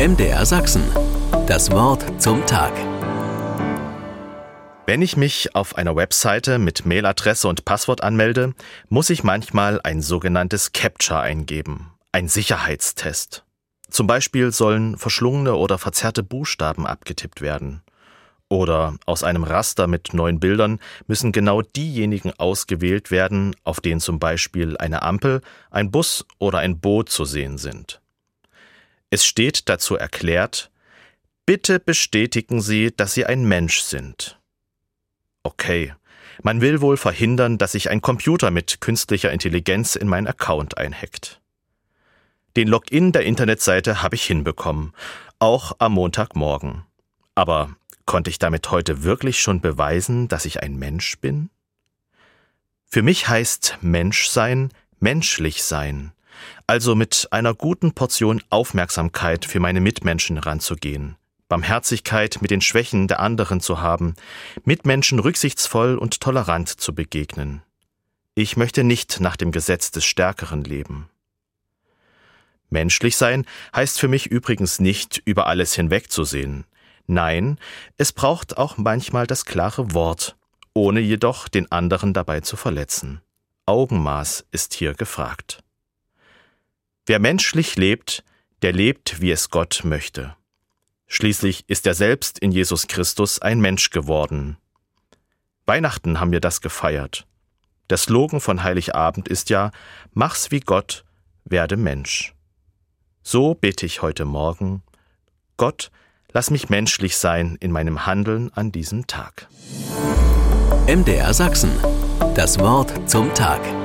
MDR Sachsen. Das Wort zum Tag. Wenn ich mich auf einer Webseite mit Mailadresse und Passwort anmelde, muss ich manchmal ein sogenanntes Capture eingeben, ein Sicherheitstest. Zum Beispiel sollen verschlungene oder verzerrte Buchstaben abgetippt werden. Oder aus einem Raster mit neuen Bildern müssen genau diejenigen ausgewählt werden, auf denen zum Beispiel eine Ampel, ein Bus oder ein Boot zu sehen sind. Es steht dazu erklärt, bitte bestätigen Sie, dass Sie ein Mensch sind. Okay, man will wohl verhindern, dass sich ein Computer mit künstlicher Intelligenz in meinen Account einhackt. Den Login der Internetseite habe ich hinbekommen, auch am Montagmorgen. Aber Konnte ich damit heute wirklich schon beweisen, dass ich ein Mensch bin? Für mich heißt Menschsein menschlich sein, also mit einer guten Portion Aufmerksamkeit für meine Mitmenschen ranzugehen, Barmherzigkeit mit den Schwächen der anderen zu haben, Mitmenschen rücksichtsvoll und tolerant zu begegnen. Ich möchte nicht nach dem Gesetz des Stärkeren leben. Menschlich sein heißt für mich übrigens nicht, über alles hinwegzusehen, Nein, es braucht auch manchmal das klare Wort, ohne jedoch den anderen dabei zu verletzen. Augenmaß ist hier gefragt. Wer menschlich lebt, der lebt, wie es Gott möchte. Schließlich ist er selbst in Jesus Christus ein Mensch geworden. Weihnachten haben wir das gefeiert. Der Slogan von Heiligabend ist ja Mach's wie Gott, werde Mensch. So bete ich heute Morgen, Gott, Lass mich menschlich sein in meinem Handeln an diesem Tag. MDR Sachsen. Das Wort zum Tag.